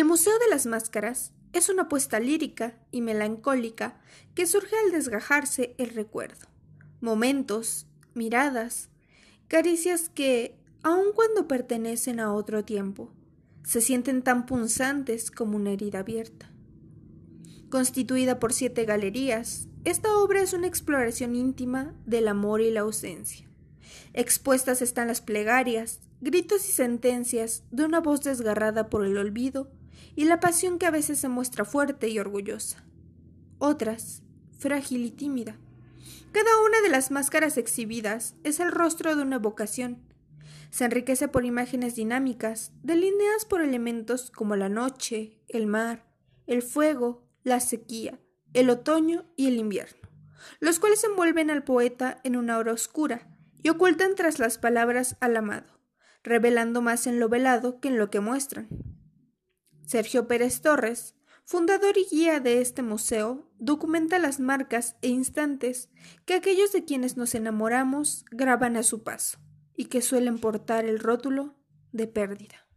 El Museo de las Máscaras es una apuesta lírica y melancólica que surge al desgajarse el recuerdo. Momentos, miradas, caricias que, aun cuando pertenecen a otro tiempo, se sienten tan punzantes como una herida abierta. Constituida por siete galerías, esta obra es una exploración íntima del amor y la ausencia. Expuestas están las plegarias, gritos y sentencias de una voz desgarrada por el olvido y la pasión que a veces se muestra fuerte y orgullosa. Otras, frágil y tímida. Cada una de las máscaras exhibidas es el rostro de una vocación. Se enriquece por imágenes dinámicas, delineadas por elementos como la noche, el mar, el fuego, la sequía, el otoño y el invierno, los cuales envuelven al poeta en una hora oscura y ocultan tras las palabras al amado, revelando más en lo velado que en lo que muestran. Sergio Pérez Torres, fundador y guía de este museo, documenta las marcas e instantes que aquellos de quienes nos enamoramos graban a su paso y que suelen portar el rótulo de pérdida.